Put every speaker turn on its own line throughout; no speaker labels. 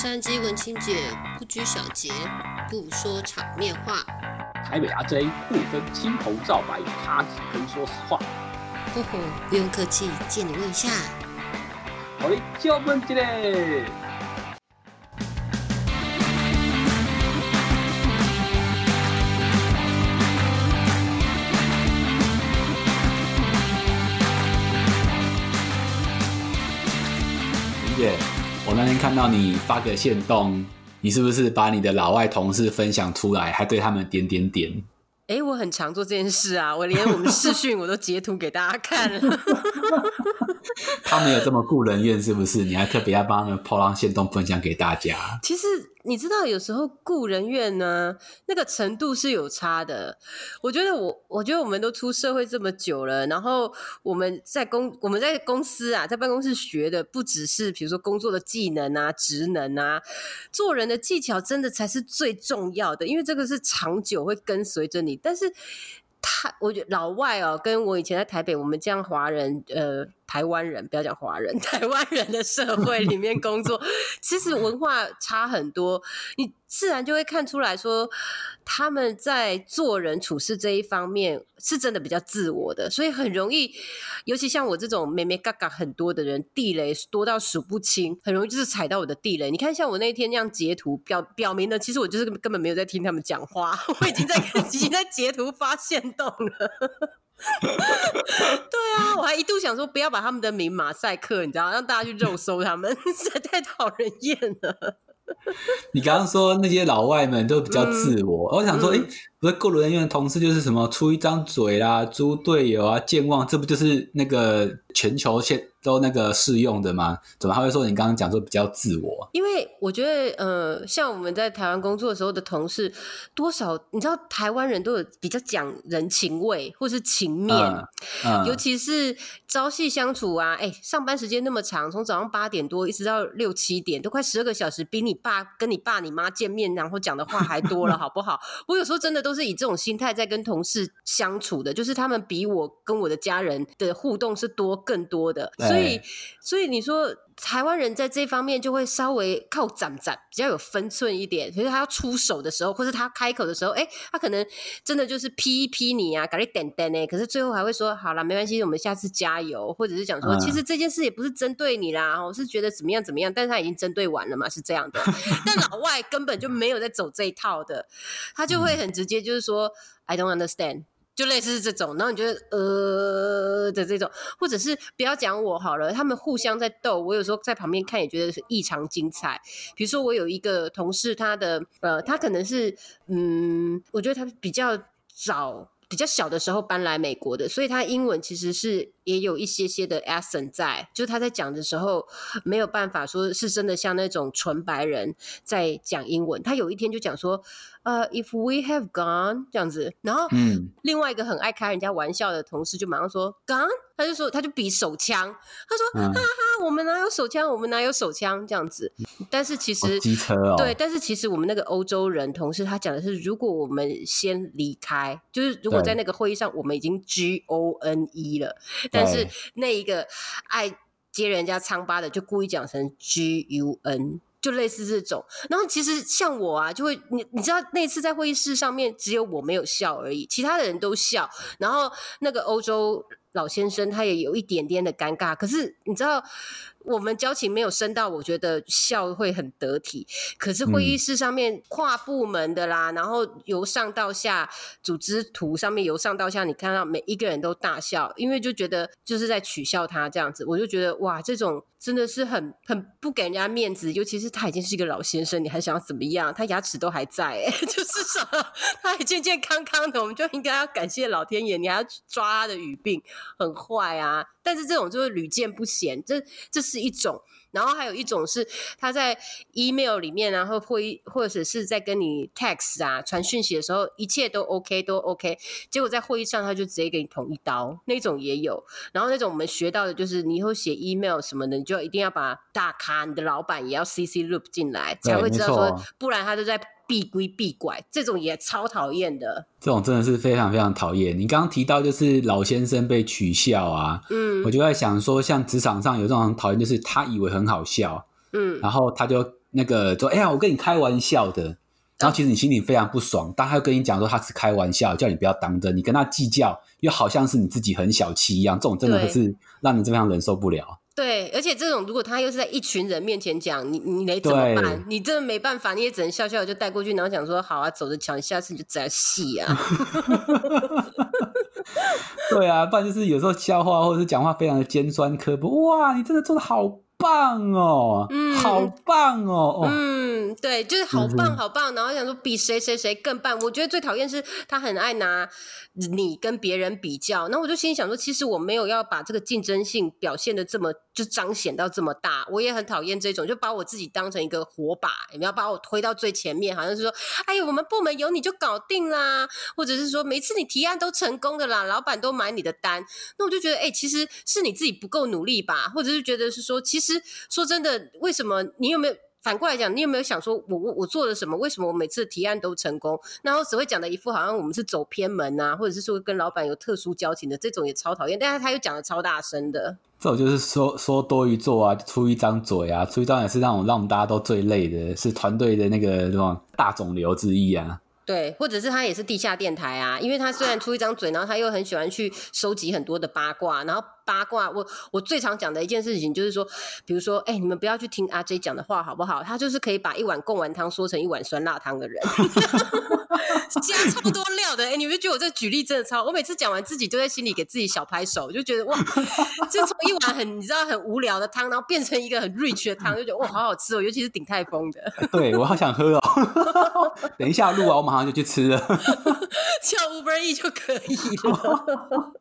山鸡文清姐不拘小节，不说场面话。
台北阿 J 不分青红皂白，他只肯说实话。
呵呵，不用客气，借你问一下。
好嘞，叫问这嘞。看到你发个线动，你是不是把你的老外同事分享出来，还对他们点点点？
哎，我很常做这件事啊，我连我们视讯我都截图给大家看了。
他没有这么顾人怨是不是？你还特别要帮他们抛浪线动分享给大家？
其实。你知道有时候顾人怨呢，那个程度是有差的。我觉得我，我觉得我们都出社会这么久了，然后我们在公我们在公司啊，在办公室学的不只是比如说工作的技能啊、职能啊，做人的技巧真的才是最重要的，因为这个是长久会跟随着你。但是他，我觉得老外哦，跟我以前在台北，我们这样华人呃。台湾人 不要讲华人，台湾人的社会里面工作，其实文化差很多，你自然就会看出来说，他们在做人处事这一方面是真的比较自我的，所以很容易，尤其像我这种咩咩嘎嘎很多的人，地雷多到数不清，很容易就是踩到我的地雷。你看，像我那天那样截图表表明的，其实我就是根本没有在听他们讲话，我已经在已经在截图发现动了。对啊，我还一度想说不要把他们的名马赛克，你知道，让大家去肉搜他们，实在太讨人厌了。
你刚刚说那些老外们都比较自我，我想说，哎，不是过路人员的同事就是什么出一张嘴啦，猪队友啊，健忘，这不就是那个全球现？都那个适用的吗？怎么还会说你刚刚讲说比较自我？
因为我觉得，呃，像我们在台湾工作的时候的同事，多少你知道，台湾人都有比较讲人情味或是情面，尤其是朝夕相处啊，哎，上班时间那么长，从早上八点多一直到六七点，都快十二个小时，比你爸跟你爸你妈见面然后讲的话还多了，好不好？我有时候真的都是以这种心态在跟同事相处的，就是他们比我跟我的家人的互动是多更多的。所以，所以你说台湾人在这方面就会稍微靠攒攒，比较有分寸一点。可是他要出手的时候，或是他开口的时候，哎，他可能真的就是批一批你啊，搞你点点呢。可是最后还会说，好了，没关系，我们下次加油，或者是讲说，其实这件事也不是针对你啦，我是觉得怎么样怎么样，但是他已经针对完了嘛，是这样的。但老外根本就没有在走这一套的，他就会很直接，就是说，I don't understand。就类似是这种，然后你觉得呃的这种，或者是不要讲我好了，他们互相在斗，我有时候在旁边看也觉得是异常精彩。比如说我有一个同事，他的呃，他可能是嗯，我觉得他比较早。比较小的时候搬来美国的，所以他英文其实是也有一些些的 accent 在，就他在讲的时候没有办法说是真的像那种纯白人在讲英文。他有一天就讲说，呃，if we have gone 这样子，然后另外一个很爱开人家玩笑的同事就马上说 gone。他就说，他就比手枪，他说哈哈，我们哪有手枪，我们哪有手枪这样子。但是其实
机车哦，
对，但是其实我们那个欧洲人同事他讲的是，如果我们先离开，就是如果在那个会议上我们已经 G O N E 了，但是那一个爱接人家疮疤的就故意讲成 G U N，就类似这种。然后其实像我啊，就会你你知道那次在会议室上面只有我没有笑而已，其他的人都笑。然后那个欧洲。老先生他也有一点点的尴尬，可是你知道。我们交情没有深到，我觉得笑会很得体。可是会议室上面跨部门的啦，然后由上到下，组织图上面由上到下，你看到每一个人都大笑，因为就觉得就是在取笑他这样子。我就觉得哇，这种真的是很很不给人家面子，尤其是他已经是一个老先生，你还想要怎么样？他牙齿都还在，哎，就是说 他还健健康康的，我们就应该要感谢老天爷。你还要抓他的语病，很坏啊！但是这种就是屡见不鲜，这这是一种。然后还有一种是他在 email 里面，然后会或者是在跟你 text 啊传讯息的时候，一切都 OK 都 OK，结果在会议上他就直接给你捅一刀，那种也有。然后那种我们学到的就是，你以后写 email 什么的，你就一定要把大咖你的老板也要 CC loop 进来，才会知道说，不然他就在。避规避拐，这种也超讨厌的。
这种真的是非常非常讨厌。你刚刚提到就是老先生被取笑啊，嗯，我就在想说，像职场上有这种讨厌，就是他以为很好笑，嗯，然后他就那个说，哎呀，我跟你开玩笑的。然后其实你心里非常不爽，但他又跟你讲说他是开玩笑，叫你不要当真，你跟他计较，又好像是你自己很小气一样，这种真的是让你非常忍受不了。
对，而且这种如果他又是在一群人面前讲，你你得怎么办？你真的没办法，你也只能笑笑就带过去，然后讲说好啊，走着瞧，下次你就再戏啊。
对啊，不然就是有时候笑话或者是讲话非常的尖酸刻薄，哇，你真的做的好。棒哦，嗯，好棒哦，
嗯，对，就是好棒好棒，然后想说比谁谁谁更棒。我觉得最讨厌是他很爱拿你跟别人比较，那我就心里想说，其实我没有要把这个竞争性表现的这么就彰显到这么大。我也很讨厌这种，就把我自己当成一个火把，你要把我推到最前面，好像是说，哎呀，我们部门有你就搞定啦，或者是说每次你提案都成功的啦，老板都买你的单。那我就觉得，哎，其实是你自己不够努力吧，或者是觉得是说，其。实说真的，为什么你有没有反过来讲？你有没有想说，我我我做了什么？为什么我每次提案都成功？然后只会讲的一副好像我们是走偏门啊，或者是说跟老板有特殊交情的这种也超讨厌。但是他又讲的超大声的，
这种就是说说多于做啊，出一张嘴啊，出一张也是那种让我们大家都最累的，是团队的那个什么大肿瘤之一啊。
对，或者是他也是地下电台啊，因为他虽然出一张嘴，然后他又很喜欢去收集很多的八卦，然后。八卦，我我最常讲的一件事情就是说，比如说，哎，你们不要去听阿 J 讲的话，好不好？他就是可以把一碗贡丸汤说成一碗酸辣汤的人，加超多料的。哎，你们觉得我这举例真的超？我每次讲完自己都在心里给自己小拍手，就觉得哇，就从一碗很你知道很无聊的汤，然后变成一个很 rich 的汤，就觉得哇，好好吃哦，尤其是鼎泰丰的。
对我好想喝哦，等一下录完我马上就去吃了，
叫 Uber E 就可以了。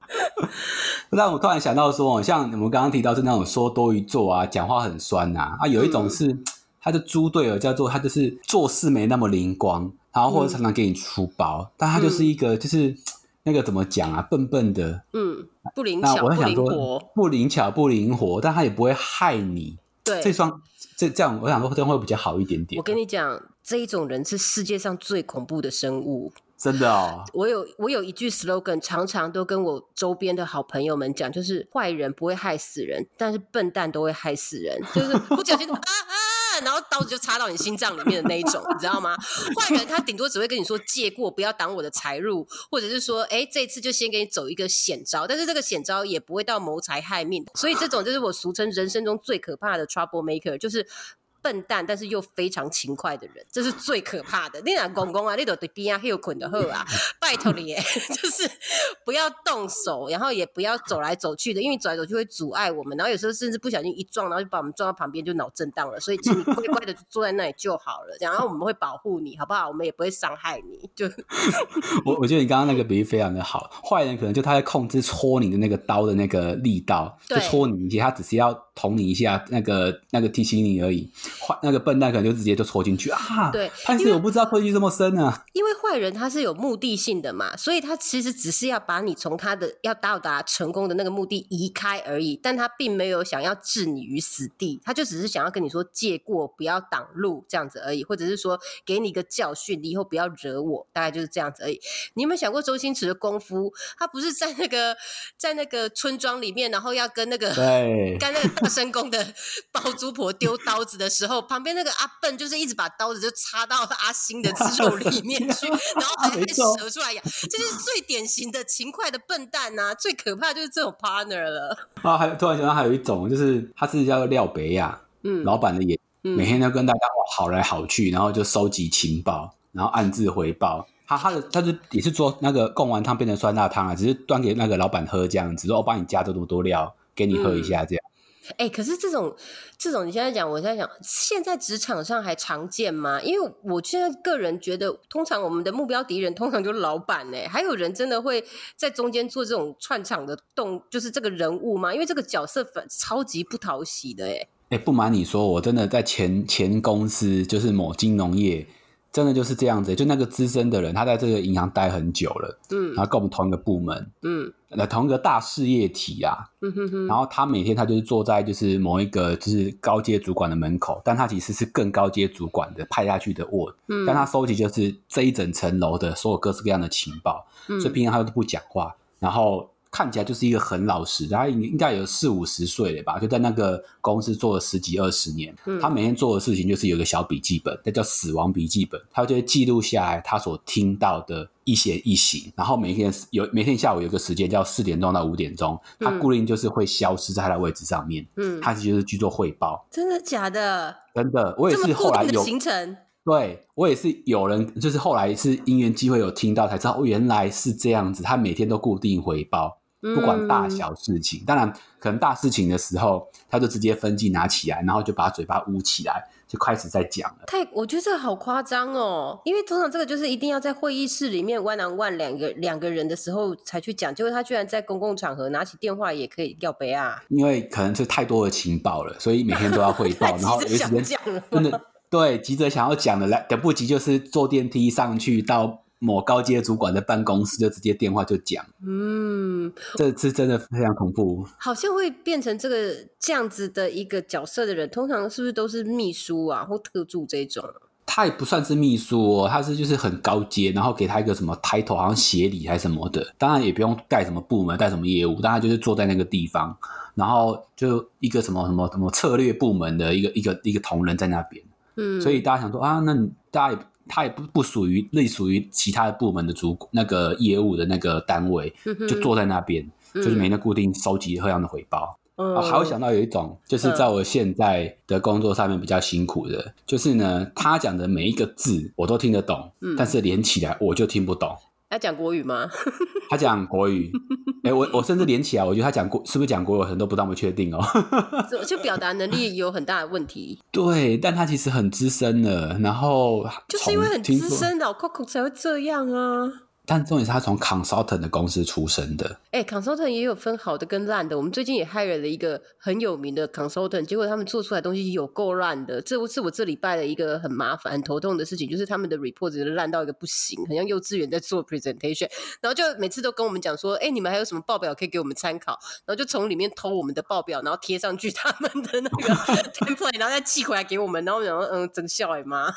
让我突然想。到说，像我们刚刚提到是那种说多于做啊，讲话很酸呐啊，有一种是他的猪队友，叫做他就是做事没那么灵光，然后或者常常给你出包，但他就是一个就是那个怎么讲啊，笨笨的，
嗯，不灵巧，不灵活，
不灵巧不灵活，但他也不会害你。
对，
这双这这样，我想说这样会比较好一点点。
我跟你讲，这一种人是世界上最恐怖的生物。
真的哦，
我有我有一句 slogan，常常都跟我周边的好朋友们讲，就是坏人不会害死人，但是笨蛋都会害死人，就是不小心啊啊，然后刀子就插到你心脏里面的那一种，你知道吗？坏人他顶多只会跟你说借过，不要挡我的财路，或者是说，哎，这次就先给你走一个险招，但是这个险招也不会到谋财害命，所以这种就是我俗称人生中最可怕的 trouble maker，就是。笨蛋，但是又非常勤快的人，这是最可怕的。你 讲公公啊，你都对边啊，有捆的后啊，拜托你，就是不要动手，然后也不要走来走去的，因为走来走去会阻碍我们。然后有时候甚至不小心一撞，然后就把我们撞到旁边，就脑震荡了。所以请你乖乖的坐在那里就好了，然后我们会保护你，好不好？我们也不会伤害你。就
我我觉得你刚刚那个比喻非常的好。坏人可能就他在控制戳你的那个刀的那个力道，就戳你一下，他只是要捅你一下，那个那个提醒你而已。坏那个笨蛋可能就直接就戳进去啊！
对，
但是我不知道戳进去这么深啊。
因为坏人他是有目的性的嘛，所以他其实只是要把你从他的要到达成功的那个目的移开而已，但他并没有想要置你于死地，他就只是想要跟你说借过，不要挡路这样子而已，或者是说给你一个教训，你以后不要惹我，大概就是这样子而已。你有没有想过周星驰的功夫？他不是在那个 在那个村庄里面，然后要跟那个 跟那个大神功的 包租婆丢刀子的时候。旁边那个阿笨就是一直把刀子就插到阿星的肌肉里面 去，然后 还还折出来呀，这是最典型的勤快的笨蛋呐！最可怕就是这种 partner 了。
啊，还突然想到还有一种，就是他是叫廖北亚，嗯，老板的也每天都跟大家好来好去，然后就收集情报，然后暗自回报。他他的他就也是做那个贡丸汤变成酸辣汤啊，只是端给那个老板喝这样子，说我帮你加这么多料给你喝一下这样。
哎，可是这种这种，你现在讲，我在想，现在职场上还常见吗？因为我现在个人觉得，通常我们的目标敌人通常就是老板呢。还有人真的会在中间做这种串场的动，就是这个人物吗？因为这个角色粉超级不讨喜的，哎。
哎，不瞒你说，我真的在前前公司，就是某金融业。真的就是这样子，就那个资深的人，他在这个银行待很久了，嗯，然后跟我们同一个部门，嗯，那同一个大事业体啊，嗯哼哼，然后他每天他就是坐在就是某一个就是高阶主管的门口，但他其实是更高阶主管的派下去的 word，嗯，但他收集就是这一整层楼的所有各式各样的情报，嗯，所以平常他都不讲话，然后。看起来就是一个很老实，他应应该有四五十岁了吧，就在那个公司做了十几二十年。他每天做的事情就是有个小笔记本，那叫死亡笔记本，他就会记录下来他所听到的一些一行，然后每天有每天下午有个时间叫四点钟到五点钟，他固定就是会消失在他的位置上面。嗯，他就是去做汇报。
真的假的？
真的，我也是后来有
行程。
对我也是有人，就是后来是因缘机会有听到才知道，哦，原来是这样子。他每天都固定回报，不管大小事情。当然，可能大事情的时候，他就直接分镜拿起来，然后就把嘴巴捂起来，就开始在讲了。
太，我觉得这个好夸张哦，因为通常这个就是一定要在会议室里面 one on one 两个两个人的时候才去讲，结果他居然在公共场合拿起电话也可以要杯啊。
因为可能是太多的情报了，所以每天都要汇报，然后有时间真的。对，急着想要讲的来，等不及就是坐电梯上去到某高阶主管的办公室，就直接电话就讲。嗯，这次真的非常恐怖。
好像会变成这个这样子的一个角色的人，通常是不是都是秘书啊或特助这种？
他也不算是秘书哦，他是就是很高阶，然后给他一个什么 title，好像协理还是什么的。当然也不用带什么部门，带什么业务，但他就是坐在那个地方，然后就一个什么什么什么策略部门的一个一个一个同仁在那边。嗯，所以大家想说啊，那大家也他也不不属于类属于其他的部门的主那个业务的那个单位，就坐在那边，就是每天固定收集各样的回报。啊，还会想到有一种，就是在我现在的工作上面比较辛苦的，就是呢，他讲的每一个字我都听得懂，但是连起来我就听不懂。
他讲国语吗？
他讲国语。哎，我我甚至连起来，我觉得他讲国是不是讲国语，很多不当不确定哦。
就表达能力有很大的问题。
对，但他其实很资深了，然后
就是因为很资深，老 Coco 才会这样啊。
但重点是他从 consultant 的公司出身的。
哎，consultant 也有分好的跟烂的。我们最近也 hire 了一个很有名的 consultant，结果他们做出来东西有够烂的。这是我这礼拜的一个很麻烦、很头痛的事情，就是他们的 report 真的烂到一个不行，很像幼稚园在做 presentation。然后就每次都跟我们讲说：“哎，你们还有什么报表可以给我们参考？”然后就从里面偷我们的报表，然后贴上去他们的那个 template，然后再寄回来给我们。然后我讲说：“嗯，真笑哎妈！”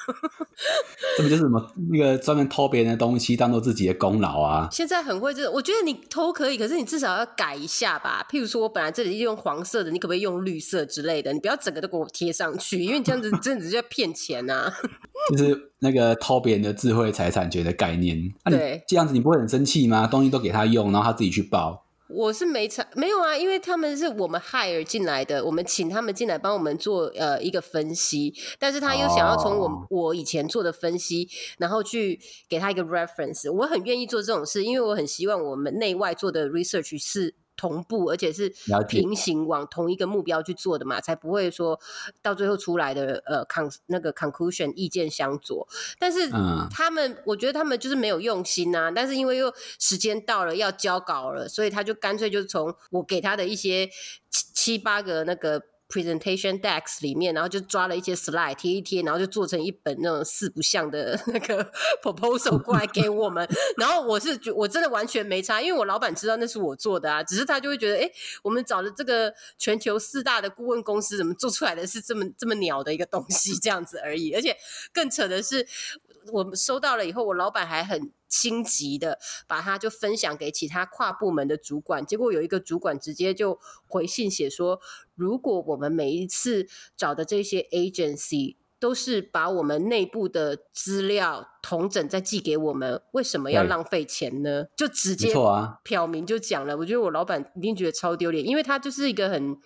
这不就是什么那个专门偷别人的东西当做自己的？功劳啊！
现在很会，这我觉得你偷可以，可是你至少要改一下吧。譬如说，我本来这里用黄色的，你可不可以用绿色之类的？你不要整个都给我贴上去，因为这样子真的是在骗钱呐。
就是那个偷别人的智慧财产权的概念。
对，
这样子你不会很生气吗？东西都给他用，然后他自己去报。
我是没查，没有啊，因为他们是我们 hire 进来的，我们请他们进来帮我们做呃一个分析，但是他又想要从我我以前做的分析，然后去给他一个 reference，我很愿意做这种事，因为我很希望我们内外做的 research 是。同步，而且是平行往同一个目标去做的嘛，才不会说到最后出来的呃 con 那个 conclusion 意见相左。但是他们，我觉得他们就是没有用心啊。但是因为又时间到了要交稿了，所以他就干脆就从我给他的一些七七八个那个。Presentation decks 里面，然后就抓了一些 slide 贴一贴，然后就做成一本那种四不像的那个 proposal 过来给我们。然后我是觉我真的完全没差，因为我老板知道那是我做的啊，只是他就会觉得，哎，我们找的这个全球四大的顾问公司怎么做出来的是这么这么鸟的一个东西这样子而已。而且更扯的是，我们收到了以后，我老板还很。心急的把它就分享给其他跨部门的主管，结果有一个主管直接就回信写说：如果我们每一次找的这些 agency 都是把我们内部的资料同整再寄给我们，为什么要浪费钱呢？就直接表明就讲了。我觉得我老板一定觉得超丢脸，因为他就是一个很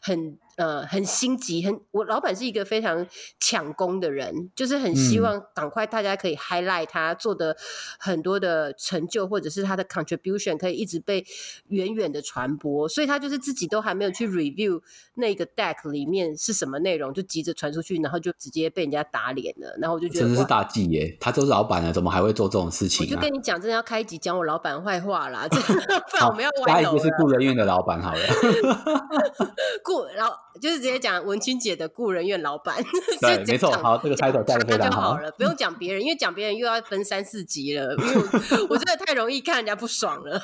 很。呃，很心急，很我老板是一个非常抢功的人，就是很希望赶快大家可以 highlight 他做的很多的成就，或者是他的 contribution 可以一直被远远的传播，所以他就是自己都还没有去 review 那个 deck 里面是什么内容，就急着传出去，然后就直接被人家打脸了，然后我就觉得
真的是大忌耶，他都是老板了，怎么还会做这种事情？
我就跟你讲，真的要开集讲我老板坏话啦，不然我们要
下一集是雇人院的老板好了，
雇然后。就是直接讲文清姐的故人院老板，
对，没错，好，这个 title 加的非常
好了，不用讲别人，因为讲别人又要分三四集了，因为我 真的太容易看人家不爽了。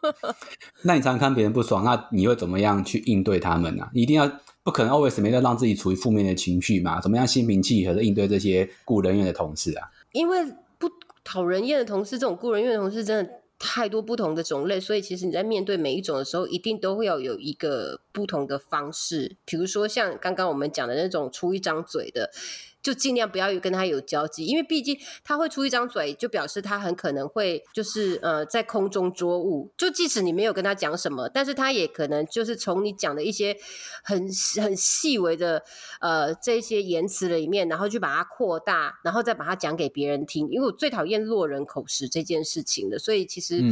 那你常常看别人不爽，那你会怎么样去应对他们呢？一定要不可能 always 没在让自己处于负面的情绪嘛？怎么样心平气和的应对这些雇人院的同事啊？
因为不讨人厌的同事，这种雇人院的同事真的。太多不同的种类，所以其实你在面对每一种的时候，一定都会要有一个不同的方式。比如说像刚刚我们讲的那种出一张嘴的。就尽量不要跟他有交集，因为毕竟他会出一张嘴，就表示他很可能会就是呃在空中捉物。就即使你没有跟他讲什么，但是他也可能就是从你讲的一些很很细微的呃这些言辞里面，然后去把它扩大，然后再把它讲给别人听。因为我最讨厌落人口实这件事情的，所以其实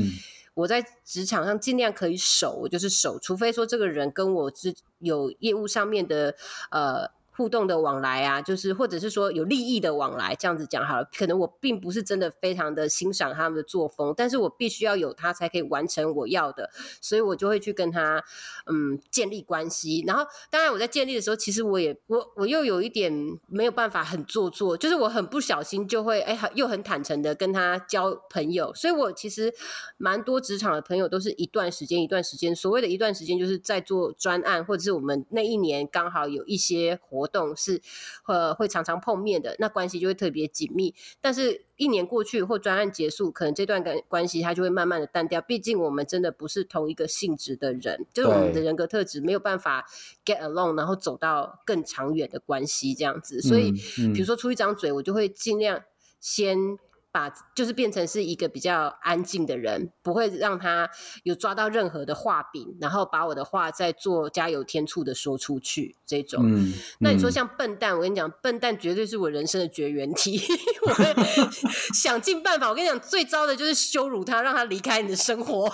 我在职场上尽量可以守，我就是守，除非说这个人跟我是有业务上面的呃。互动的往来啊，就是或者是说有利益的往来，这样子讲好了。可能我并不是真的非常的欣赏他们的作风，但是我必须要有他才可以完成我要的，所以我就会去跟他嗯建立关系。然后当然我在建立的时候，其实我也我我又有一点没有办法很做作，就是我很不小心就会哎又很坦诚的跟他交朋友。所以我其实蛮多职场的朋友都是一段时间一段时间，所谓的一段时间就是在做专案，或者是我们那一年刚好有一些活。活动是呃会常常碰面的，那关系就会特别紧密。但是，一年过去或专案结束，可能这段关关系它就会慢慢的淡掉。毕竟我们真的不是同一个性质的人，就是我们的人格特质没有办法 get along，然后走到更长远的关系这样子。所以，比如说出一张嘴，我就会尽量先。把就是变成是一个比较安静的人，不会让他有抓到任何的画柄，然后把我的话再做加油添醋的说出去。这种，嗯那你说像笨蛋，我跟你讲，笨蛋绝对是我人生的绝缘体。我会 想尽办法。我跟你讲，最糟的就是羞辱他，让他离开你的生活。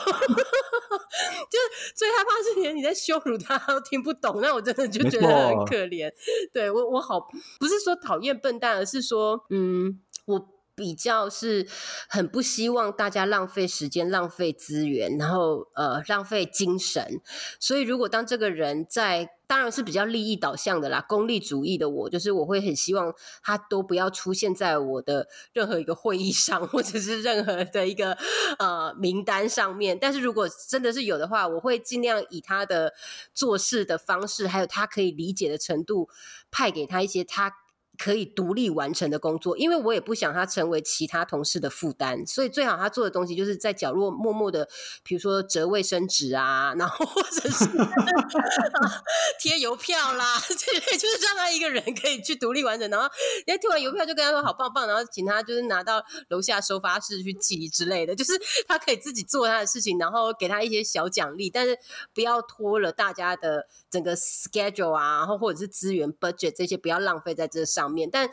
就是最害怕是连你在羞辱他都听不懂，那我真的就觉得很可怜。对我，我好不是说讨厌笨蛋，而是说，嗯，我。比较是很不希望大家浪费时间、浪费资源，然后呃浪费精神。所以，如果当这个人在，当然是比较利益导向的啦，功利主义的我，就是我会很希望他都不要出现在我的任何一个会议上，或者是任何的一个呃名单上面。但是如果真的是有的话，我会尽量以他的做事的方式，还有他可以理解的程度，派给他一些他。可以独立完成的工作，因为我也不想他成为其他同事的负担，所以最好他做的东西就是在角落默默的，比如说折卫生纸啊，然后或者是 贴邮票啦，这类就是让他一个人可以去独立完成。然后，哎，贴完邮票就跟他说好棒棒，然后请他就是拿到楼下收发室去寄之类的，就是他可以自己做他的事情，然后给他一些小奖励，但是不要拖了大家的整个 schedule 啊，然后或者是资源 budget 这些不要浪费在这上。面，但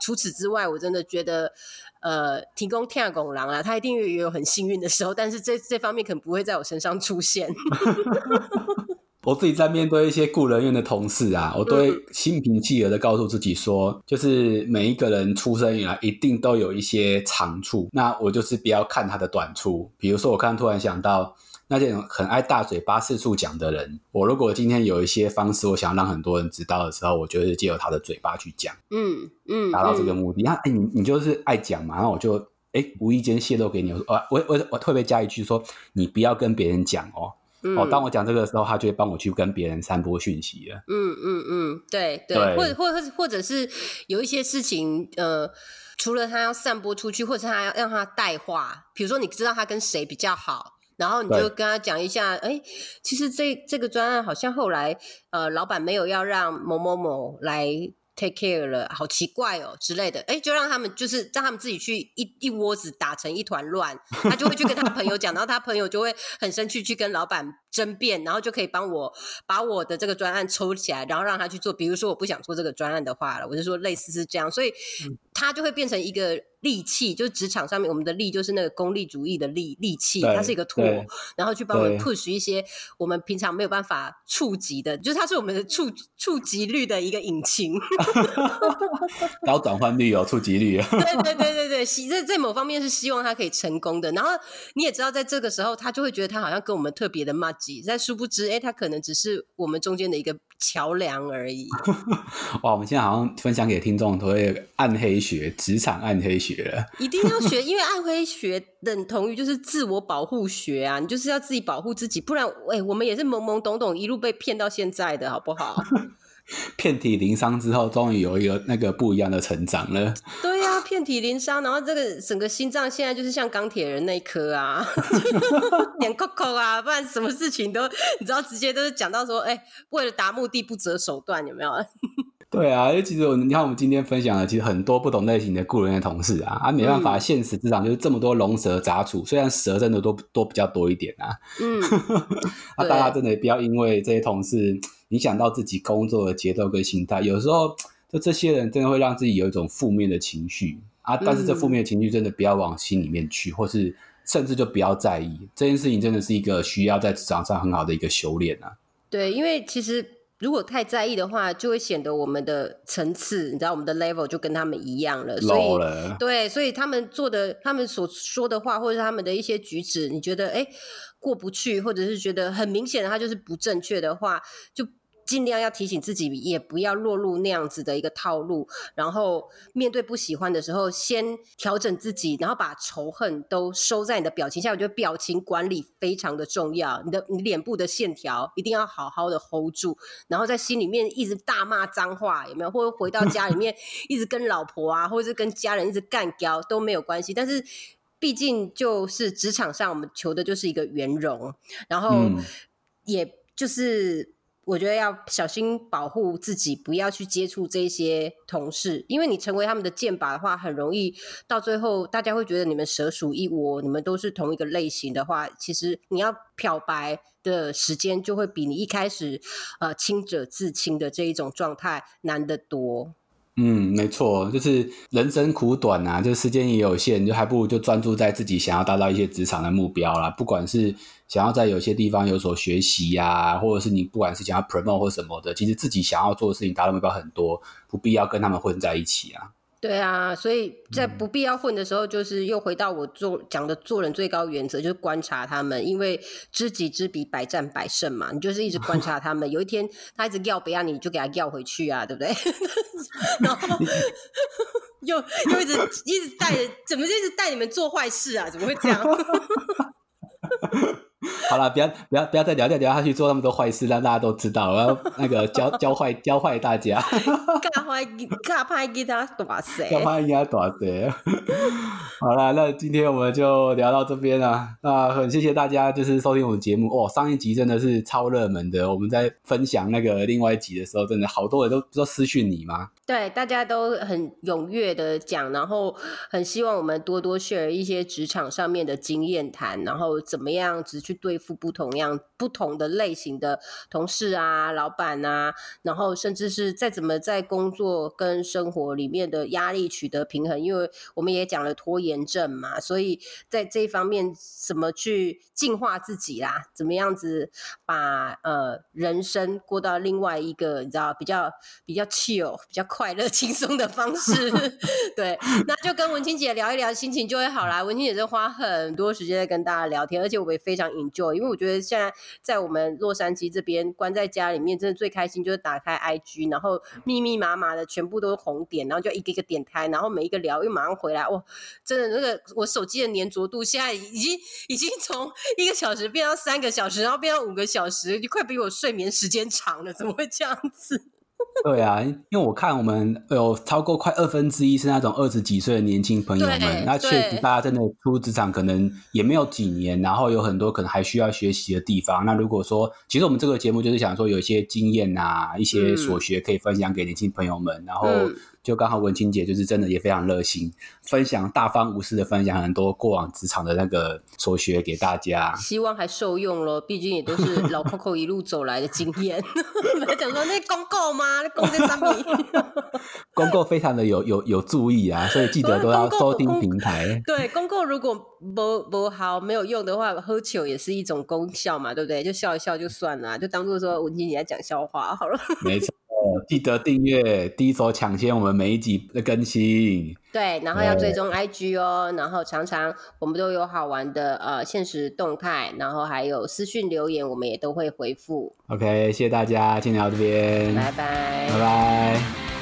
除此之外，我真的觉得，呃，提供天狗狼啊，他一定也有很幸运的时候，但是这这方面可能不会在我身上出现。
我自己在面对一些雇人员的同事啊，我都会心平气和的告诉自己说，就是每一个人出生以来一定都有一些长处，那我就是不要看他的短处。比如说，我刚刚突然想到。那这种很爱大嘴巴四处讲的人，我如果今天有一些方式，我想让很多人知道的时候，我就是借由他的嘴巴去讲，嗯嗯，达到这个目的。那哎，你你就是爱讲嘛，然后我就哎无意间泄露给你，我说我我我特别加一句说，你不要跟别人讲哦。哦，当我讲这个的时候，他就会帮我去跟别人散播讯息了。
嗯嗯嗯，对对，或者或者或者是有一些事情，呃，除了他要散播出去，或者他要让他带话，比如说你知道他跟谁比较好。然后你就跟他讲一下，哎，其实这这个专案好像后来，呃，老板没有要让某某某来 take care 了，好奇怪哦之类的，哎，就让他们就是让他们自己去一一窝子打成一团乱，他就会去跟他朋友讲，然后他朋友就会很生气去跟老板争辩，然后就可以帮我把我的这个专案抽起来，然后让他去做。比如说我不想做这个专案的话了，我就说类似是这样，所以他就会变成一个。利器就是职场上面，我们的利就是那个功利主义的利利器，它是一个托，然后去帮我们 push 一些我们平常没有办法触及的，就是它是我们的触触及率的一个引擎，
高转换率哦触及率 啊。
对对对对对，希在在某方面是希望它可以成功的。然后你也知道，在这个时候，他就会觉得他好像跟我们特别的 m 吉，在殊不知，哎，他可能只是我们中间的一个桥梁而已。
哇，我们现在好像分享给听众都会暗黑学，职场暗黑学。
一定要学，因为暗黑学等同于就是自我保护学啊！你就是要自己保护自己，不然，哎，我们也是懵懵懂懂一路被骗到现在的，好不好？
遍体鳞伤之后，终于有一个那个不一样的成长了。
对呀，遍体鳞伤，然后这个整个心脏现在就是像钢铁人那一颗啊，脸扣扣啊，不然什么事情都你知道，直接都是讲到说，哎，为了达目的不择手段，有没有？
对啊，因为其实我你看我们今天分享的，其实很多不同类型的雇人的同事啊，啊没办法，现实职场就是这么多龙蛇杂处，虽然蛇真的都都比较多一点啊，嗯，啊大家真的不要因为这些同事影响到自己工作的节奏跟心态，有时候就这些人真的会让自己有一种负面的情绪啊，但是这负面的情绪真的不要往心里面去，或是甚至就不要在意这件事情，真的是一个需要在职场上很好的一个修炼啊。
对，因为其实。如果太在意的话，就会显得我们的层次，你知道，我们的 level 就跟他们一样了。所以，对，所以他们做的，他们所说的话，或者是他们的一些举止，你觉得哎过不去，或者是觉得很明显的他就是不正确的话，就。尽量要提醒自己，也不要落入那样子的一个套路。然后面对不喜欢的时候，先调整自己，然后把仇恨都收在你的表情下。我觉得表情管理非常的重要，你的你脸部的线条一定要好好的 hold 住。然后在心里面一直大骂脏话，有没有？或者回到家里面一直跟老婆啊，或者是跟家人一直干交都没有关系。但是毕竟就是职场上，我们求的就是一个圆融，然后也就是。我觉得要小心保护自己，不要去接触这些同事，因为你成为他们的箭靶的话，很容易到最后大家会觉得你们蛇鼠一窝，你们都是同一个类型的话，其实你要漂白的时间就会比你一开始呃清者自清的这一种状态难得多。
嗯，没错，就是人生苦短啊，就时间也有限，就还不如就专注在自己想要达到一些职场的目标啦。不管是想要在有些地方有所学习呀，或者是你不管是想要 promote 或什么的，其实自己想要做的事情达到目标很多，不必要跟他们混在一起啊。
对啊，所以在不必要混的时候，就是又回到我做讲的做人最高原则，就是观察他们，因为知己知彼，百战百胜嘛。你就是一直观察他们，有一天他一直要不要你，就给他要回去啊，对不对？然后 又又一直一直带，怎么就一直带你们做坏事啊？怎么会这样？
好了，不要不要不要再聊，再聊下去做那么多坏事，让大家都知道，然后那个教 教坏教坏大家。
教坏教坏给他大死，
教坏给他大死。好了，那今天我们就聊到这边了。那很谢谢大家，就是收听我们节目哦。上一集真的是超热门的，我们在分享那个另外一集的时候，真的好多人都都私讯你吗？
对，大家都很踊跃的讲，然后很希望我们多多 share 一些职场上面的经验谈，然后怎么样子去对付不同样不同的类型的同事啊、老板啊，然后甚至是再怎么在工作跟生活里面的压力取得平衡，因为我们也讲了拖延症嘛，所以在这一方面怎么去净化自己啦，怎么样子把呃人生过到另外一个你知道比较比较 chill 比较。快乐 轻松的方式，对，那就跟文清姐聊一聊，心情就会好啦。文清姐是花很多时间在跟大家聊天，而且我也非常 enjoy，因为我觉得现在在我们洛杉矶这边关在家里面，真的最开心就是打开 IG，然后密密麻麻的全部都是红点，然后就一个一个点开，然后每一个聊又马上回来，哇，真的那个我手机的粘着度现在已经已经从一个小时变到三个小时，然后变到五个小时，就快比我睡眠时间长了，怎么会这样子？
对啊，因为我看我们有超过快二分之一是那种二十几岁的年轻朋友们，那确实大家真的出职场可能也没有几年，然后有很多可能还需要学习的地方。那如果说，其实我们这个节目就是想说有一些经验啊，一些所学可以分享给年轻朋友们，然后。就刚好文清姐就是真的也非常热心，分享大方无私的分享很多过往职场的那个所学给大家，
希望还受用咯，毕竟也都是老 Coco 一路走来的经验。来讲说那公告吗？那公在上面，
公告非常的有有有注意啊，所以记得都要收听平台。
对，公告如果不不好没有用的话，喝酒也是一种功效嘛，对不对？就笑一笑就算了，就当做说文清姐在讲笑话好了。
没错。记得订阅，第一手抢先我们每一集的更新。
对，然后要追踪 IG 哦，然后常常我们都有好玩的呃现实动态，然后还有私讯留言，我们也都会回复。
OK，谢谢大家，今天到这边，
拜拜，
拜拜。